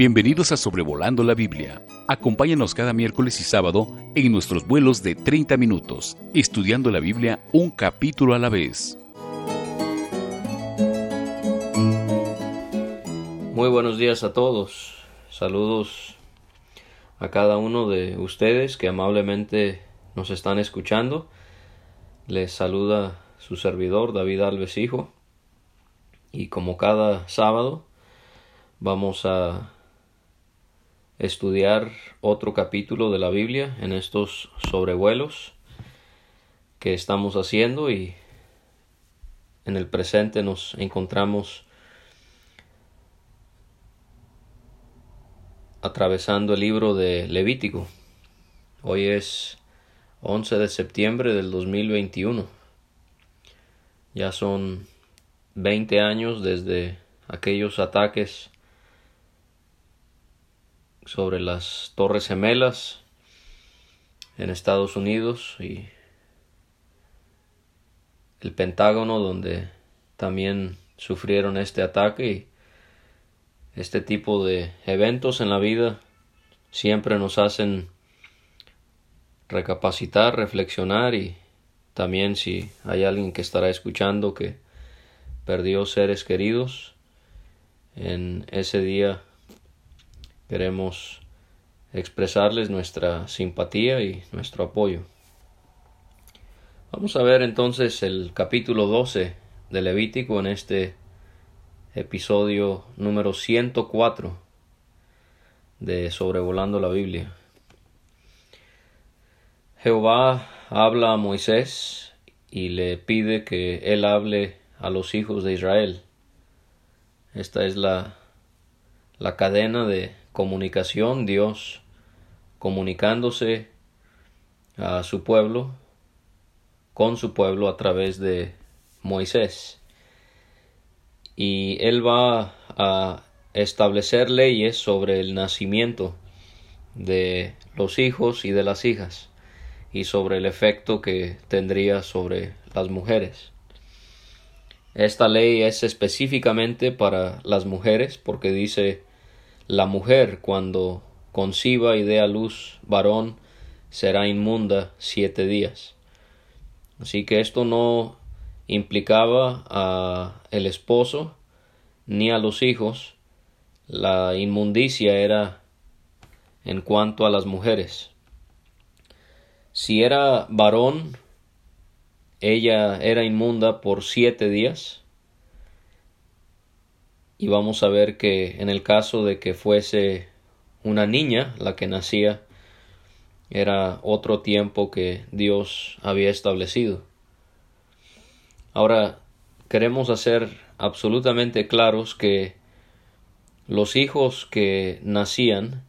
Bienvenidos a Sobrevolando la Biblia. Acompáñanos cada miércoles y sábado en nuestros vuelos de 30 minutos, estudiando la Biblia un capítulo a la vez. Muy buenos días a todos. Saludos a cada uno de ustedes que amablemente nos están escuchando. Les saluda su servidor David Alves Hijo. Y como cada sábado vamos a estudiar otro capítulo de la Biblia en estos sobrevuelos que estamos haciendo y en el presente nos encontramos atravesando el libro de Levítico. Hoy es 11 de septiembre del 2021. Ya son 20 años desde aquellos ataques sobre las Torres Gemelas en Estados Unidos y el Pentágono donde también sufrieron este ataque y este tipo de eventos en la vida siempre nos hacen recapacitar, reflexionar y también si hay alguien que estará escuchando que perdió seres queridos en ese día Queremos expresarles nuestra simpatía y nuestro apoyo. Vamos a ver entonces el capítulo 12 de Levítico en este episodio número 104 de Sobrevolando la Biblia. Jehová habla a Moisés y le pide que él hable a los hijos de Israel. Esta es la, la cadena de comunicación, Dios comunicándose a su pueblo, con su pueblo a través de Moisés. Y él va a establecer leyes sobre el nacimiento de los hijos y de las hijas y sobre el efecto que tendría sobre las mujeres. Esta ley es específicamente para las mujeres porque dice la mujer cuando conciba y dé a luz varón será inmunda siete días. Así que esto no implicaba a el esposo ni a los hijos. La inmundicia era en cuanto a las mujeres. Si era varón, ella era inmunda por siete días y vamos a ver que en el caso de que fuese una niña la que nacía, era otro tiempo que Dios había establecido. Ahora, queremos hacer absolutamente claros que los hijos que nacían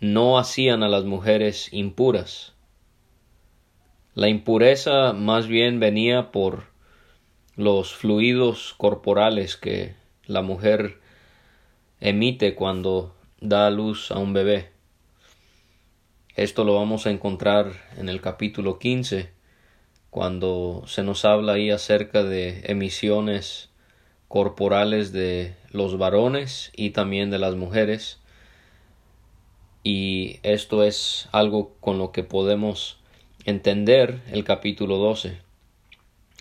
no hacían a las mujeres impuras. La impureza más bien venía por los fluidos corporales que la mujer emite cuando da a luz a un bebé. Esto lo vamos a encontrar en el capítulo 15, cuando se nos habla ahí acerca de emisiones corporales de los varones y también de las mujeres. Y esto es algo con lo que podemos entender el capítulo 12.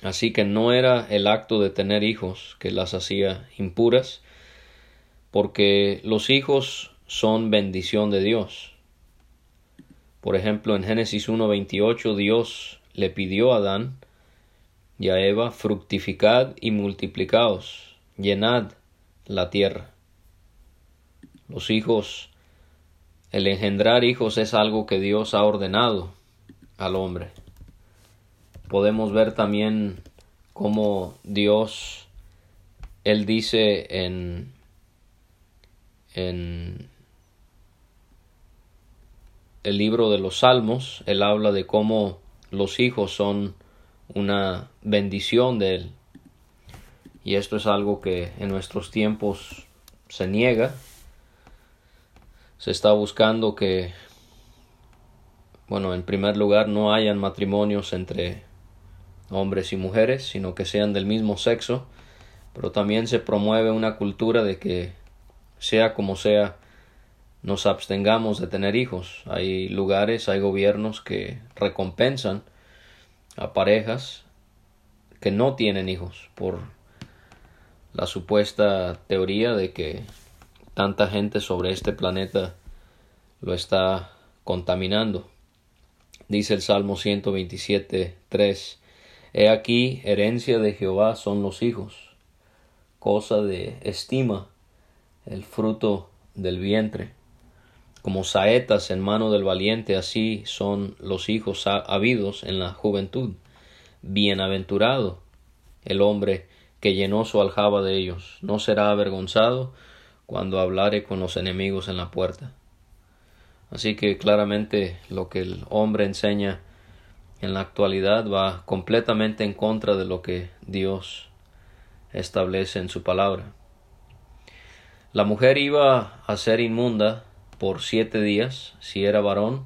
Así que no era el acto de tener hijos que las hacía impuras, porque los hijos son bendición de Dios. Por ejemplo, en Génesis 1.28 Dios le pidió a Adán y a Eva, fructificad y multiplicaos, llenad la tierra. Los hijos, el engendrar hijos es algo que Dios ha ordenado al hombre podemos ver también cómo Dios, Él dice en, en el libro de los Salmos, Él habla de cómo los hijos son una bendición de Él. Y esto es algo que en nuestros tiempos se niega. Se está buscando que, bueno, en primer lugar no hayan matrimonios entre hombres y mujeres, sino que sean del mismo sexo, pero también se promueve una cultura de que sea como sea, nos abstengamos de tener hijos. Hay lugares, hay gobiernos que recompensan a parejas que no tienen hijos por la supuesta teoría de que tanta gente sobre este planeta lo está contaminando. Dice el Salmo 127, 3. He aquí, herencia de Jehová son los hijos, cosa de estima, el fruto del vientre. Como saetas en mano del valiente, así son los hijos habidos en la juventud. Bienaventurado el hombre que llenó su aljaba de ellos, no será avergonzado cuando hablare con los enemigos en la puerta. Así que claramente lo que el hombre enseña en la actualidad va completamente en contra de lo que Dios establece en su palabra. La mujer iba a ser inmunda por siete días, si era varón,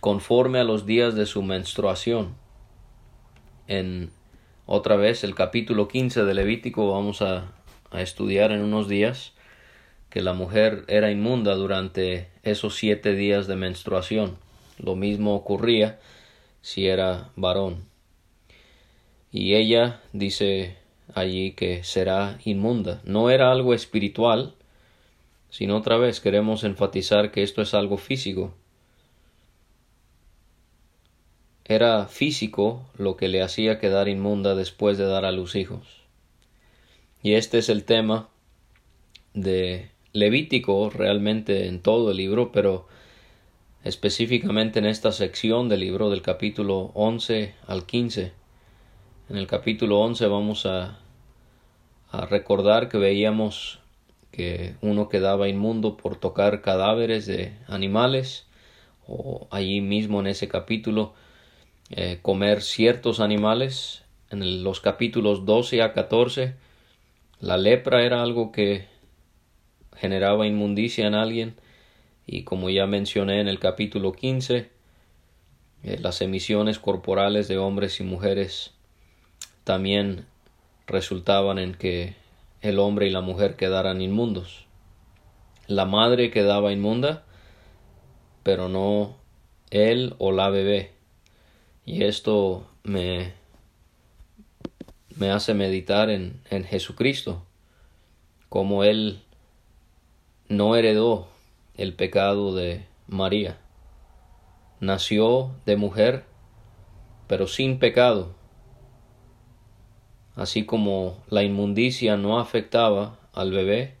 conforme a los días de su menstruación. En otra vez el capítulo 15 de Levítico vamos a, a estudiar en unos días que la mujer era inmunda durante esos siete días de menstruación. Lo mismo ocurría si era varón. Y ella dice allí que será inmunda. No era algo espiritual, sino otra vez queremos enfatizar que esto es algo físico. Era físico lo que le hacía quedar inmunda después de dar a luz hijos. Y este es el tema de Levítico realmente en todo el libro, pero específicamente en esta sección del libro del capítulo 11 al 15. En el capítulo 11 vamos a, recordar que veíamos que uno quedaba inmundo por tocar cadáveres de animales o allí mismo en ese capítulo eh, comer ciertos animales en los capítulos 12 a 14 la lepra era algo que generaba inmundicia en alguien y como ya mencioné en el capítulo 15 eh, las emisiones corporales de hombres y mujeres también resultaban en que el hombre y la mujer quedaran inmundos. La madre quedaba inmunda, pero no él o la bebé. Y esto me, me hace meditar en, en Jesucristo, como él no heredó el pecado de María. Nació de mujer, pero sin pecado así como la inmundicia no afectaba al bebé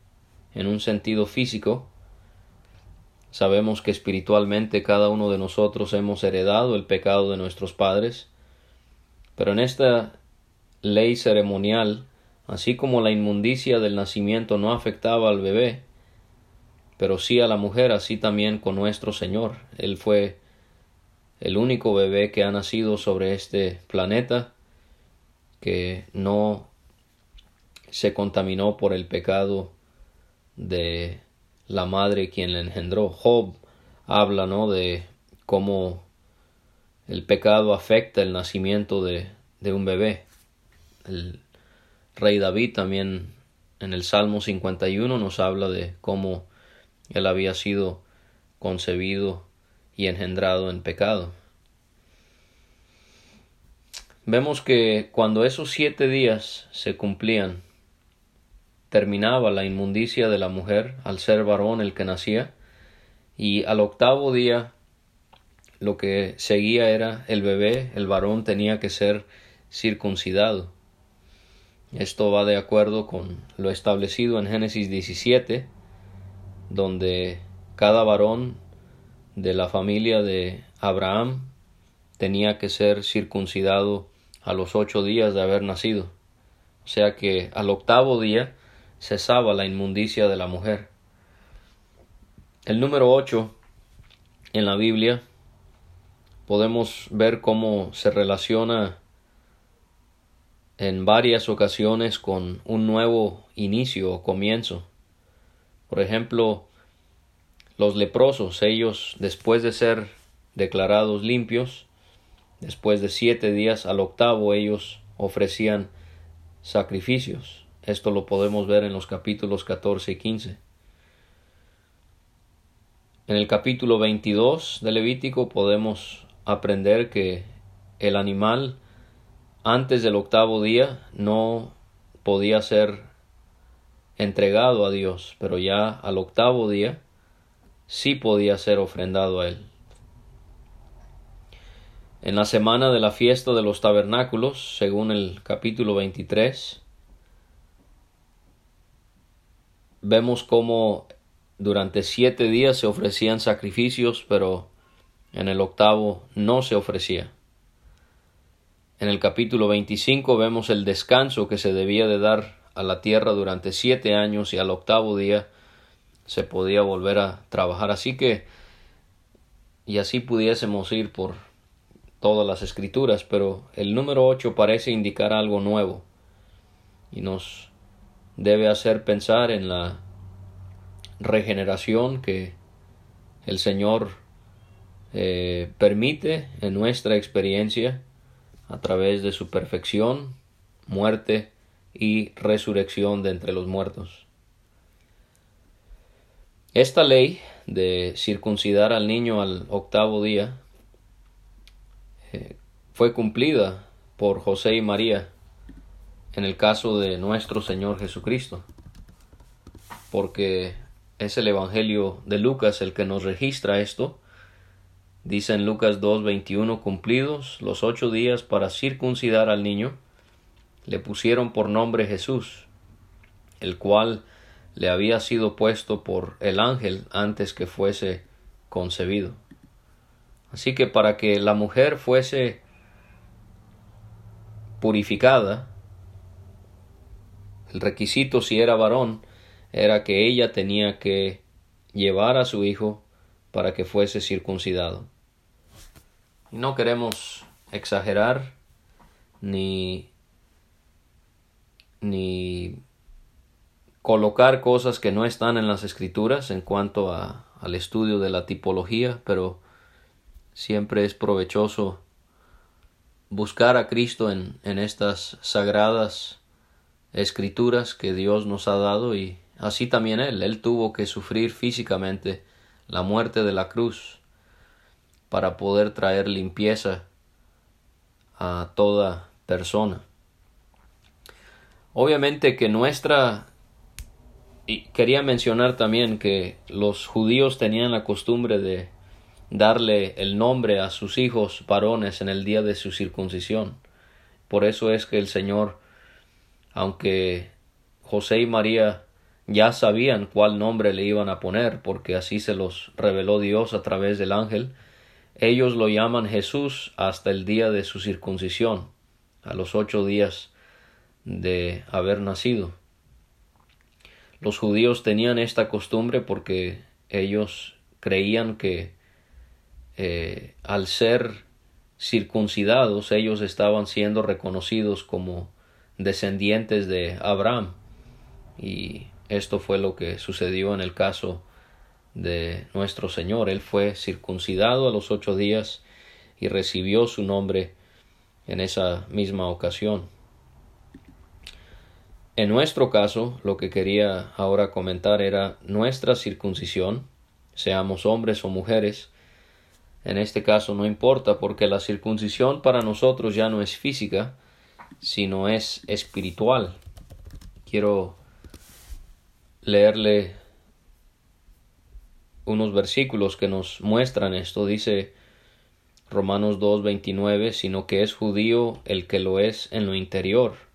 en un sentido físico, sabemos que espiritualmente cada uno de nosotros hemos heredado el pecado de nuestros padres, pero en esta ley ceremonial, así como la inmundicia del nacimiento no afectaba al bebé, pero sí a la mujer, así también con nuestro Señor. Él fue el único bebé que ha nacido sobre este planeta, que no se contaminó por el pecado de la madre quien le engendró. Job habla, ¿no? De cómo el pecado afecta el nacimiento de, de un bebé. El rey David también en el Salmo 51 nos habla de cómo él había sido concebido y engendrado en pecado vemos que cuando esos siete días se cumplían, terminaba la inmundicia de la mujer al ser varón el que nacía, y al octavo día lo que seguía era el bebé, el varón tenía que ser circuncidado. Esto va de acuerdo con lo establecido en Génesis 17, donde cada varón de la familia de Abraham tenía que ser circuncidado a los ocho días de haber nacido. O sea que al octavo día cesaba la inmundicia de la mujer. El número ocho en la Biblia podemos ver cómo se relaciona en varias ocasiones con un nuevo inicio o comienzo. Por ejemplo, los leprosos, ellos después de ser declarados limpios, Después de siete días al octavo ellos ofrecían sacrificios. Esto lo podemos ver en los capítulos 14 y 15. En el capítulo 22 de Levítico podemos aprender que el animal antes del octavo día no podía ser entregado a Dios, pero ya al octavo día sí podía ser ofrendado a Él. En la semana de la fiesta de los tabernáculos, según el capítulo 23, vemos cómo durante siete días se ofrecían sacrificios, pero en el octavo no se ofrecía. En el capítulo 25 vemos el descanso que se debía de dar a la tierra durante siete años y al octavo día se podía volver a trabajar. Así que, y así pudiésemos ir por todas las escrituras, pero el número 8 parece indicar algo nuevo y nos debe hacer pensar en la regeneración que el Señor eh, permite en nuestra experiencia a través de su perfección, muerte y resurrección de entre los muertos. Esta ley de circuncidar al niño al octavo día eh, fue cumplida por José y María en el caso de nuestro Señor Jesucristo, porque es el Evangelio de Lucas el que nos registra esto. Dice en Lucas 2.21 cumplidos los ocho días para circuncidar al niño, le pusieron por nombre Jesús, el cual le había sido puesto por el ángel antes que fuese concebido. Así que para que la mujer fuese purificada, el requisito si era varón era que ella tenía que llevar a su hijo para que fuese circuncidado. No queremos exagerar ni, ni colocar cosas que no están en las escrituras en cuanto a, al estudio de la tipología, pero siempre es provechoso buscar a Cristo en, en estas sagradas escrituras que Dios nos ha dado y Así también él, él tuvo que sufrir físicamente la muerte de la cruz para poder traer limpieza a toda persona. Obviamente que nuestra y quería mencionar también que los judíos tenían la costumbre de darle el nombre a sus hijos varones en el día de su circuncisión. Por eso es que el Señor, aunque José y María ya sabían cuál nombre le iban a poner, porque así se los reveló Dios a través del ángel. Ellos lo llaman Jesús hasta el día de su circuncisión, a los ocho días de haber nacido. Los judíos tenían esta costumbre porque ellos creían que eh, al ser circuncidados ellos estaban siendo reconocidos como descendientes de Abraham y esto fue lo que sucedió en el caso de nuestro Señor. Él fue circuncidado a los ocho días y recibió su nombre en esa misma ocasión. En nuestro caso, lo que quería ahora comentar era nuestra circuncisión, seamos hombres o mujeres. En este caso no importa porque la circuncisión para nosotros ya no es física, sino es espiritual. Quiero leerle unos versículos que nos muestran esto. Dice Romanos 2.29, sino que es judío el que lo es en lo interior,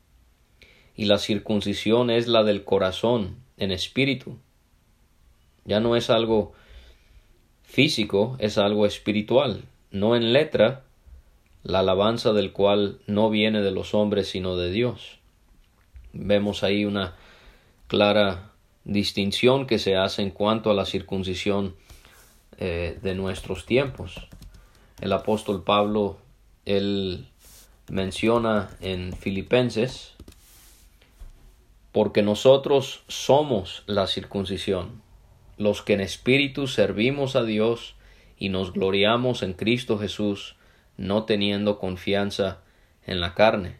y la circuncisión es la del corazón, en espíritu. Ya no es algo físico, es algo espiritual, no en letra, la alabanza del cual no viene de los hombres sino de Dios. Vemos ahí una clara distinción que se hace en cuanto a la circuncisión eh, de nuestros tiempos. El apóstol Pablo, él menciona en Filipenses, porque nosotros somos la circuncisión, los que en espíritu servimos a Dios y nos gloriamos en Cristo Jesús, no teniendo confianza en la carne.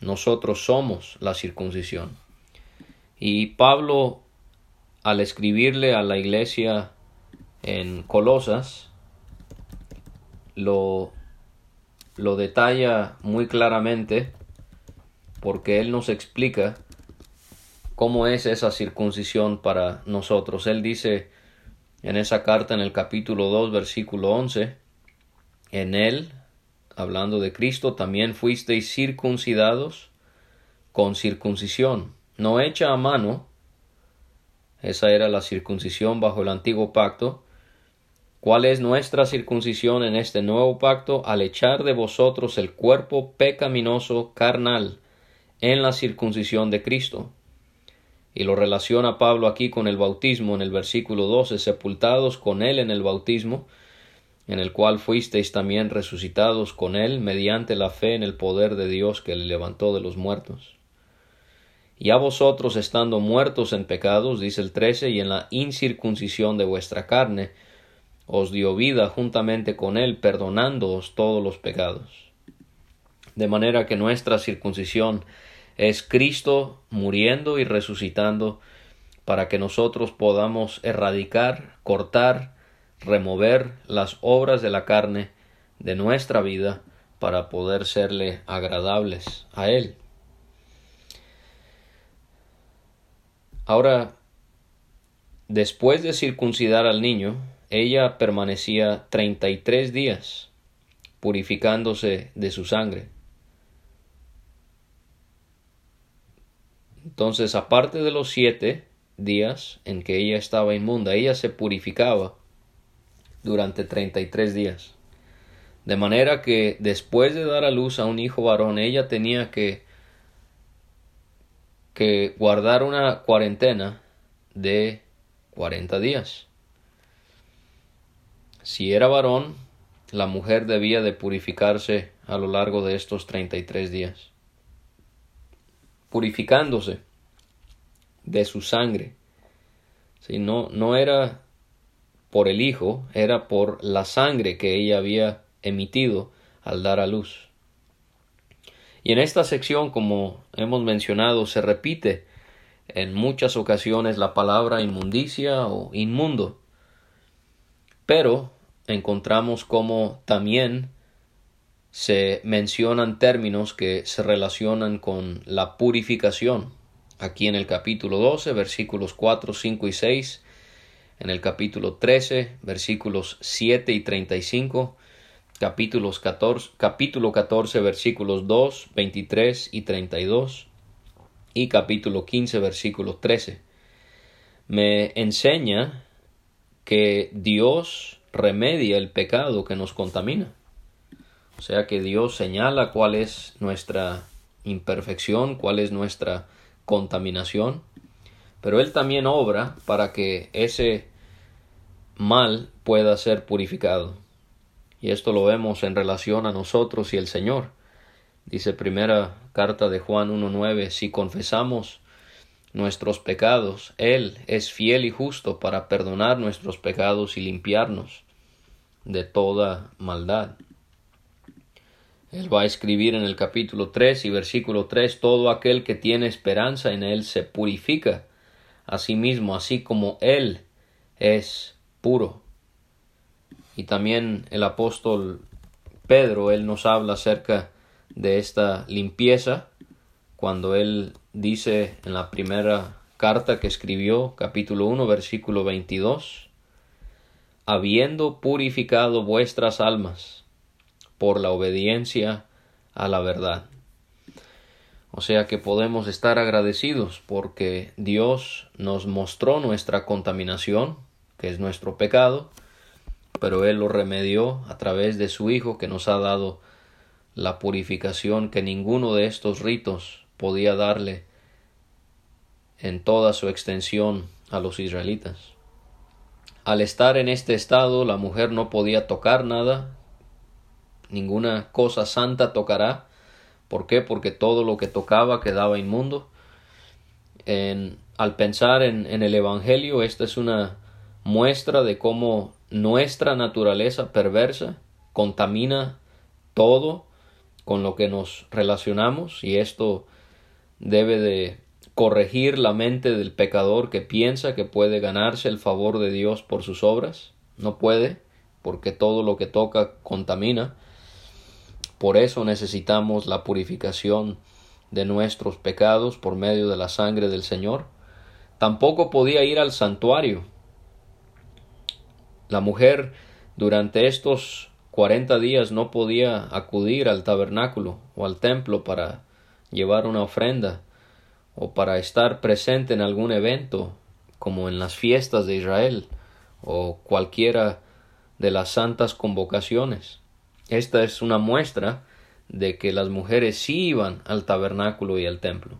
Nosotros somos la circuncisión. Y Pablo, al escribirle a la iglesia en Colosas lo, lo detalla muy claramente porque él nos explica cómo es esa circuncisión para nosotros. Él dice en esa carta en el capítulo 2 versículo 11, en él, hablando de Cristo, también fuisteis circuncidados con circuncisión, no hecha a mano, esa era la circuncisión bajo el antiguo pacto, ¿Cuál es nuestra circuncisión en este nuevo pacto? Al echar de vosotros el cuerpo pecaminoso carnal en la circuncisión de Cristo. Y lo relaciona Pablo aquí con el bautismo en el versículo 12, sepultados con él en el bautismo, en el cual fuisteis también resucitados con él mediante la fe en el poder de Dios que le levantó de los muertos. Y a vosotros estando muertos en pecados, dice el 13, y en la incircuncisión de vuestra carne, os dio vida juntamente con él, perdonándoos todos los pecados. De manera que nuestra circuncisión es Cristo muriendo y resucitando para que nosotros podamos erradicar, cortar, remover las obras de la carne de nuestra vida para poder serle agradables a Él. Ahora, después de circuncidar al niño, ella permanecía treinta y tres días purificándose de su sangre. Entonces, aparte de los siete días en que ella estaba inmunda, ella se purificaba durante treinta y tres días. De manera que después de dar a luz a un hijo varón, ella tenía que, que guardar una cuarentena de cuarenta días. Si era varón, la mujer debía de purificarse a lo largo de estos treinta y tres días, purificándose de su sangre. Si no, no era por el hijo, era por la sangre que ella había emitido al dar a luz. Y en esta sección, como hemos mencionado, se repite en muchas ocasiones la palabra inmundicia o inmundo. Pero encontramos como también se mencionan términos que se relacionan con la purificación. Aquí en el capítulo 12, versículos 4, 5 y 6, en el capítulo 13, versículos 7 y 35, capítulos 14, capítulo 14, versículos 2, 23 y 32, y capítulo 15, versículo 13. Me enseña que Dios remedia el pecado que nos contamina. O sea que Dios señala cuál es nuestra imperfección, cuál es nuestra contaminación, pero Él también obra para que ese mal pueda ser purificado. Y esto lo vemos en relación a nosotros y el Señor. Dice primera carta de Juan 1.9, si confesamos nuestros pecados, Él es fiel y justo para perdonar nuestros pecados y limpiarnos de toda maldad. Él va a escribir en el capítulo 3 y versículo 3, todo aquel que tiene esperanza en Él se purifica a sí mismo, así como Él es puro. Y también el apóstol Pedro, él nos habla acerca de esta limpieza cuando él dice en la primera carta que escribió, capítulo 1, versículo 22, habiendo purificado vuestras almas por la obediencia a la verdad. O sea que podemos estar agradecidos porque Dios nos mostró nuestra contaminación, que es nuestro pecado, pero Él lo remedió a través de su Hijo que nos ha dado la purificación que ninguno de estos ritos podía darle en toda su extensión a los israelitas. Al estar en este estado, la mujer no podía tocar nada, ninguna cosa santa tocará. ¿Por qué? Porque todo lo que tocaba quedaba inmundo. Al pensar en, en el Evangelio, esta es una muestra de cómo nuestra naturaleza perversa contamina todo con lo que nos relacionamos y esto debe de corregir la mente del pecador que piensa que puede ganarse el favor de Dios por sus obras. no puede, porque todo lo que toca contamina. Por eso necesitamos la purificación de nuestros pecados por medio de la sangre del Señor. Tampoco podía ir al santuario. La mujer durante estos cuarenta días no podía acudir al tabernáculo o al templo para llevar una ofrenda o para estar presente en algún evento como en las fiestas de Israel o cualquiera de las santas convocaciones. Esta es una muestra de que las mujeres sí iban al tabernáculo y al templo.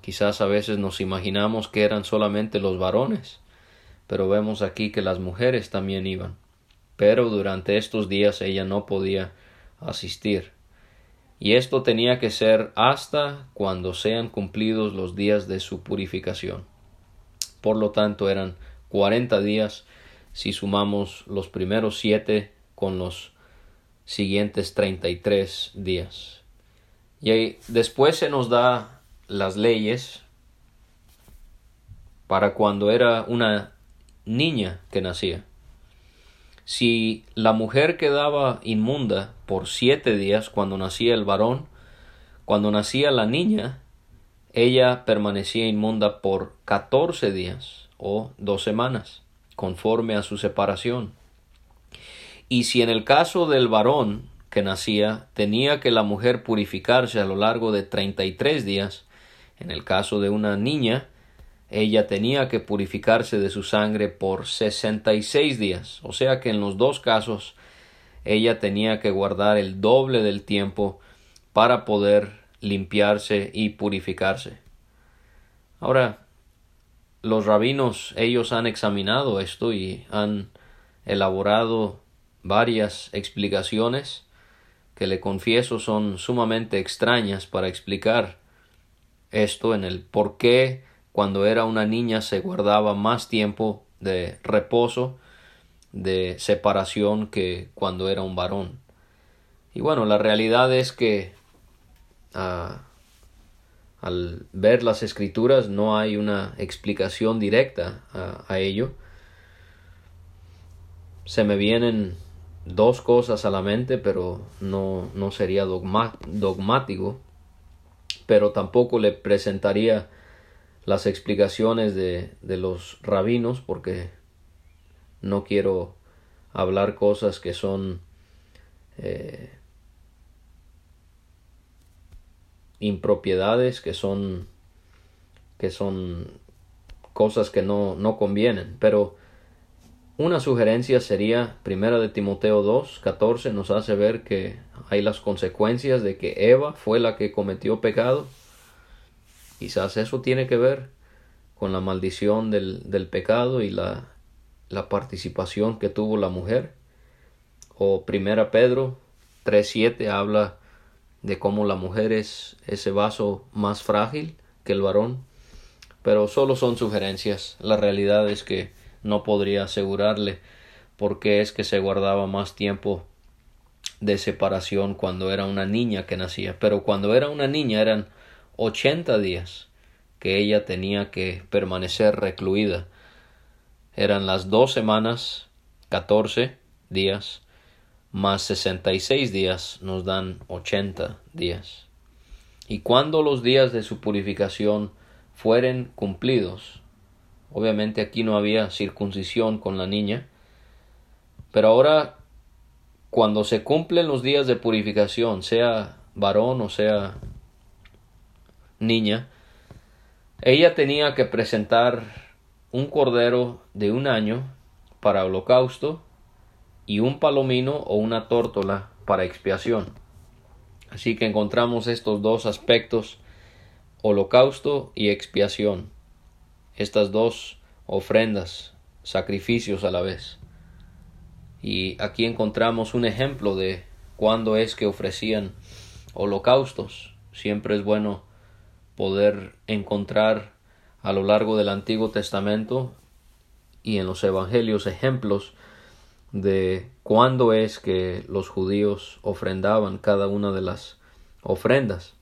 Quizás a veces nos imaginamos que eran solamente los varones, pero vemos aquí que las mujeres también iban. Pero durante estos días ella no podía asistir. Y esto tenía que ser hasta cuando sean cumplidos los días de su purificación. Por lo tanto eran cuarenta días si sumamos los primeros siete con los siguientes treinta y tres días. Y después se nos da las leyes para cuando era una niña que nacía. Si la mujer quedaba inmunda por siete días cuando nacía el varón, cuando nacía la niña, ella permanecía inmunda por catorce días o dos semanas, conforme a su separación. Y si en el caso del varón que nacía tenía que la mujer purificarse a lo largo de treinta y tres días, en el caso de una niña, ella tenía que purificarse de su sangre por sesenta y seis días, o sea que en los dos casos ella tenía que guardar el doble del tiempo para poder limpiarse y purificarse. Ahora, los rabinos ellos han examinado esto y han elaborado varias explicaciones que le confieso son sumamente extrañas para explicar esto en el por qué cuando era una niña se guardaba más tiempo de reposo, de separación que cuando era un varón. Y bueno, la realidad es que ah, al ver las escrituras no hay una explicación directa a, ello. Se me vienen dos cosas a la mente, pero no, no sería dogmático, pero tampoco le presentaría las explicaciones de, de los rabinos porque no quiero hablar cosas que son eh, impropiedades que son que son cosas que no, no convienen. Pero una sugerencia sería primera de Timoteo 2, 14 nos hace ver que hay las consecuencias de que Eva fue la que cometió pecado. Quizás eso tiene que ver con la maldición del, del pecado y la, la, participación que tuvo la mujer. O primera Pedro 3.7 habla de cómo la mujer es ese vaso más frágil que el varón, pero solo son sugerencias. La realidad es que no podría asegurarle por qué es que se guardaba más tiempo de separación cuando era una niña que nacía, pero cuando era una niña eran ochenta días que ella tenía que permanecer recluida. Eran las dos semanas, catorce días más sesenta y seis días nos dan ochenta días. Y cuando los días de su purificación fueren cumplidos, obviamente aquí no había circuncisión con la niña, pero ahora cuando se cumplen los días de purificación, sea varón o sea niña, ella tenía que presentar un cordero de un año para holocausto y un palomino o una tórtola para expiación. Así que encontramos estos dos aspectos, holocausto y expiación, estas dos ofrendas, sacrificios a la vez. Y aquí encontramos un ejemplo de cuándo es que ofrecían holocaustos. Siempre es bueno poder encontrar a lo largo del Antiguo Testamento y en los Evangelios ejemplos de cuándo es que los judíos ofrendaban cada una de las ofrendas.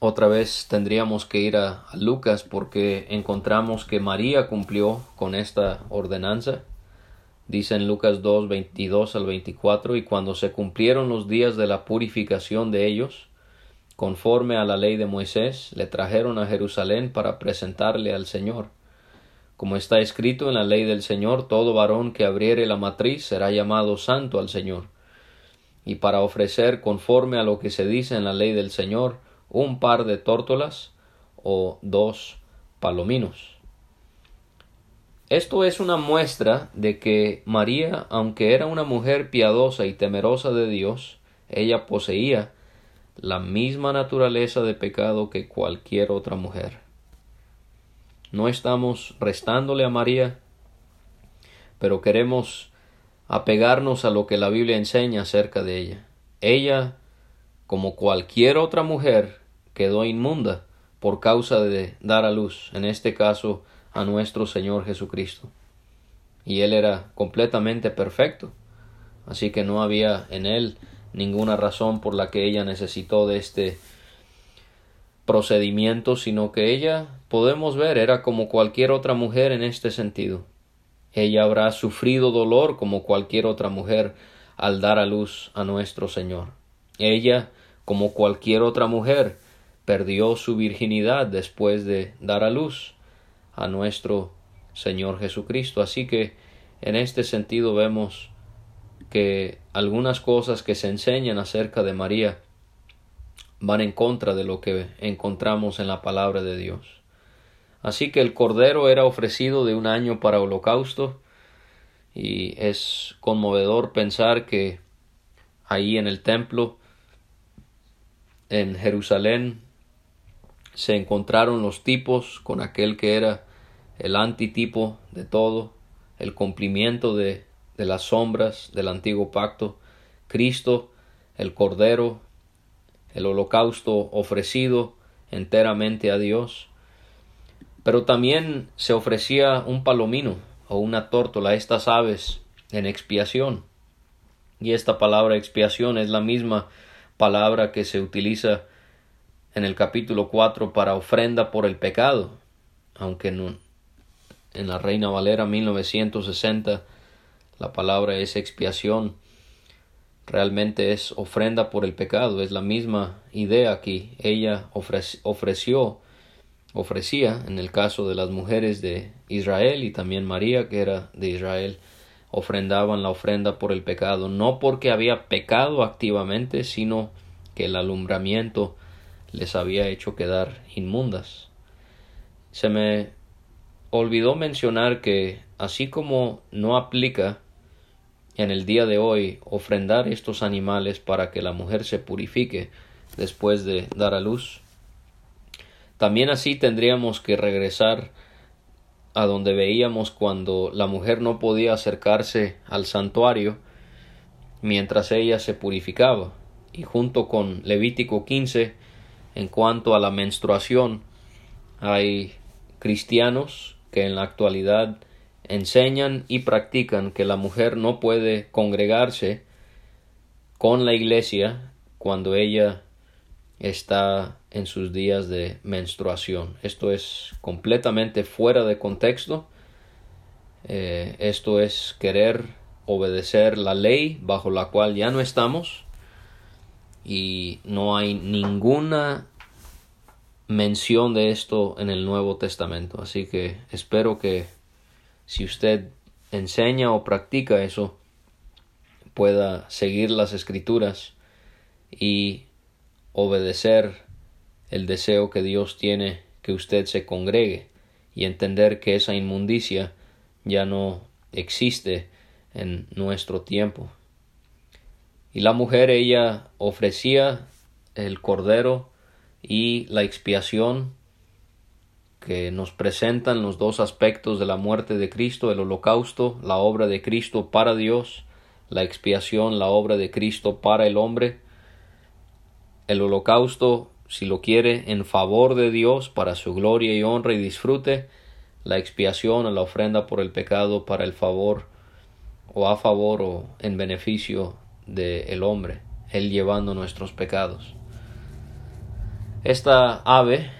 Otra vez tendríamos que ir a, Lucas porque encontramos que María cumplió con esta ordenanza. Dice en Lucas 2, 22 al 24, y cuando se cumplieron los días de la purificación de ellos, conforme a la ley de Moisés, le trajeron a Jerusalén para presentarle al Señor. Como está escrito en la ley del Señor, todo varón que abriere la matriz será llamado santo al Señor. Y para ofrecer, conforme a lo que se dice en la ley del Señor, un par de tórtolas o dos palominos. Esto es una muestra de que María, aunque era una mujer piadosa y temerosa de Dios, ella poseía la misma naturaleza de pecado que cualquier otra mujer. No estamos restándole a María, pero queremos apegarnos a lo que la Biblia enseña acerca de ella. Ella, como cualquier otra mujer, quedó inmunda por causa de dar a luz, en este caso a nuestro Señor Jesucristo. Y Él era completamente perfecto, así que no había en Él ninguna razón por la que ella necesitó de este procedimiento, sino que ella, podemos ver, era como cualquier otra mujer en este sentido. Ella habrá sufrido dolor como cualquier otra mujer al dar a luz a nuestro Señor. Ella, como cualquier otra mujer, perdió su virginidad después de dar a luz a nuestro Señor Jesucristo. Así que en este sentido vemos que algunas cosas que se enseñan acerca de María van en contra de lo que encontramos en la palabra de Dios. Así que el cordero era ofrecido de un año para holocausto y es conmovedor pensar que ahí en el templo en Jerusalén se encontraron los tipos con aquel que era el antitipo de todo, el cumplimiento de, de las sombras del antiguo pacto, Cristo, el Cordero, el holocausto ofrecido enteramente a Dios, pero también se ofrecía un palomino o una tórtola, estas aves, en expiación. Y esta palabra expiación es la misma palabra que se utiliza en el capítulo 4 para ofrenda por el pecado, aunque en, en la Reina Valera 1960 la palabra es expiación, realmente es ofrenda por el pecado, es la misma idea aquí. Ella ofreció, ofrecía, en el caso de las mujeres de Israel y también María, que era de Israel, ofrendaban la ofrenda por el pecado, no porque había pecado activamente, sino que el alumbramiento les había hecho quedar inmundas. Se me olvidó mencionar que así como no aplica en el día de hoy ofrendar estos animales para que la mujer se purifique después de dar a luz, también así tendríamos que regresar a donde veíamos cuando la mujer no podía acercarse al santuario mientras ella se purificaba y junto con Levítico 15 en cuanto a la menstruación hay cristianos que en la actualidad enseñan y practican que la mujer no puede congregarse con la iglesia cuando ella está en sus días de menstruación. Esto es completamente fuera de contexto. Eh, esto es querer obedecer la ley bajo la cual ya no estamos y no hay ninguna mención de esto en el Nuevo Testamento. Así que espero que si usted enseña o practica eso, pueda seguir las escrituras y obedecer el deseo que Dios tiene que usted se congregue y entender que esa inmundicia ya no existe en nuestro tiempo. Y la mujer ella ofrecía el cordero y la expiación que nos presentan los dos aspectos de la muerte de Cristo, el holocausto, la obra de Cristo para Dios, la expiación, la obra de Cristo para el hombre. El holocausto, si lo quiere, en favor de Dios, para su gloria y honra y disfrute, la expiación, la ofrenda por el pecado, para el favor o a favor o en beneficio del el hombre, Él llevando nuestros pecados. Esta ave,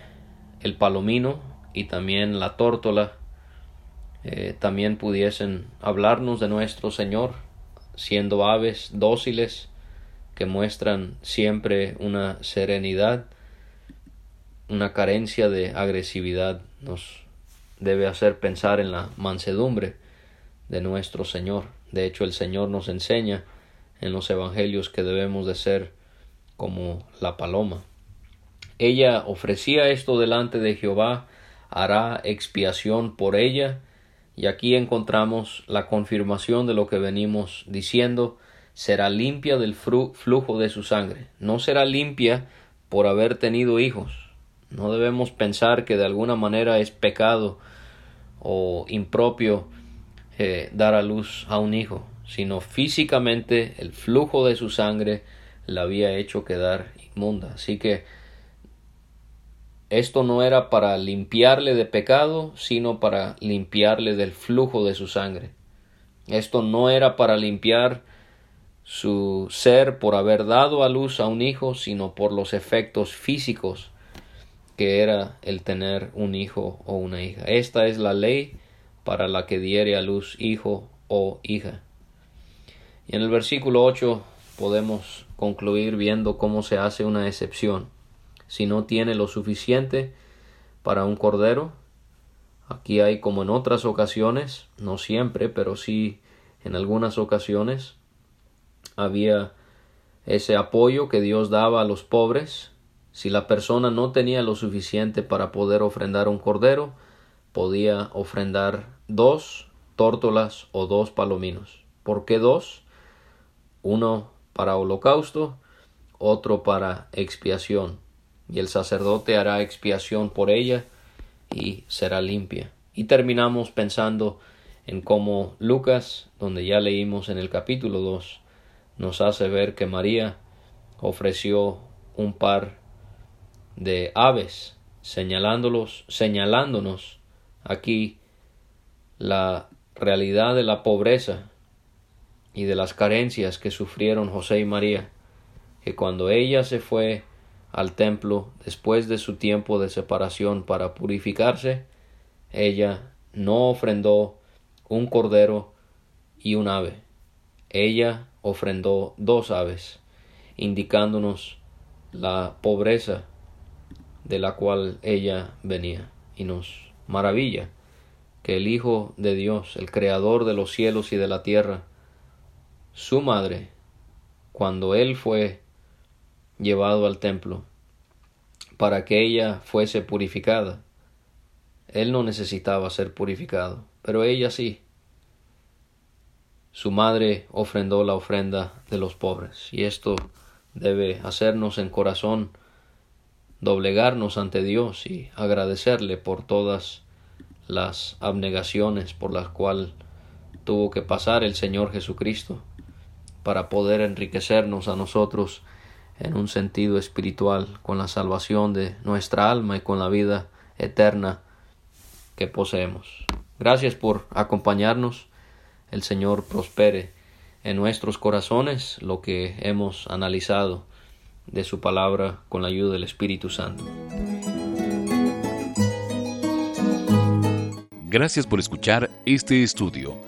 el palomino y también la tórtola, eh, también pudiesen hablarnos de nuestro Señor, siendo aves dóciles que muestran siempre una serenidad, una carencia de agresividad, nos debe hacer pensar en la mansedumbre de nuestro Señor. De hecho, el Señor nos enseña en los evangelios que debemos de ser como la paloma. Ella ofrecía esto delante de Jehová, hará expiación por ella, y aquí encontramos la confirmación de lo que venimos diciendo, será limpia del flujo de su sangre. No será limpia por haber tenido hijos. No debemos pensar que de alguna manera es pecado o impropio eh, dar a luz a un hijo, sino físicamente el flujo de su sangre la había hecho quedar inmunda. Así que esto no era para limpiarle de pecado, sino para limpiarle del flujo de su sangre. Esto no era para limpiar su ser por haber dado a luz a un hijo, sino por los efectos físicos que era el tener un hijo o una hija. Esta es la ley para la que diere a luz hijo o hija. Y en el versículo 8 podemos concluir viendo cómo se hace una excepción. Si no tiene lo suficiente para un cordero, aquí hay como en otras ocasiones, no siempre, pero sí en algunas ocasiones, había ese apoyo que Dios daba a los pobres. Si la persona no tenía lo suficiente para poder ofrendar un cordero, podía ofrendar dos tórtolas o dos palominos. ¿Por qué dos? Uno para holocausto, otro para expiación. Y el sacerdote hará expiación por ella y será limpia. Y terminamos pensando en cómo Lucas, donde ya leímos en el capítulo 2, nos hace ver que María ofreció un par de aves, señalándolos, señalándonos aquí la realidad de la pobreza y de las carencias que sufrieron José y María, que cuando ella se fue al templo después de su tiempo de separación para purificarse, ella no ofrendó un cordero y un ave. Ella ofrendó dos aves, indicándonos la pobreza de la cual ella venía y nos maravilla que el Hijo de Dios, el Creador de los cielos y de la tierra, su madre, cuando él fue llevado al templo, para que ella fuese purificada, él no necesitaba ser purificado, pero ella sí. Su madre ofrendó la ofrenda de los pobres, y esto debe hacernos en corazón doblegarnos ante Dios y agradecerle por todas las abnegaciones por las cuales tuvo que pasar el Señor Jesucristo para poder enriquecernos a nosotros en un sentido espiritual con la salvación de nuestra alma y con la vida eterna que poseemos. Gracias por acompañarnos. El Señor prospere en nuestros corazones lo que hemos analizado de su palabra con la ayuda del Espíritu Santo. Gracias por escuchar este estudio.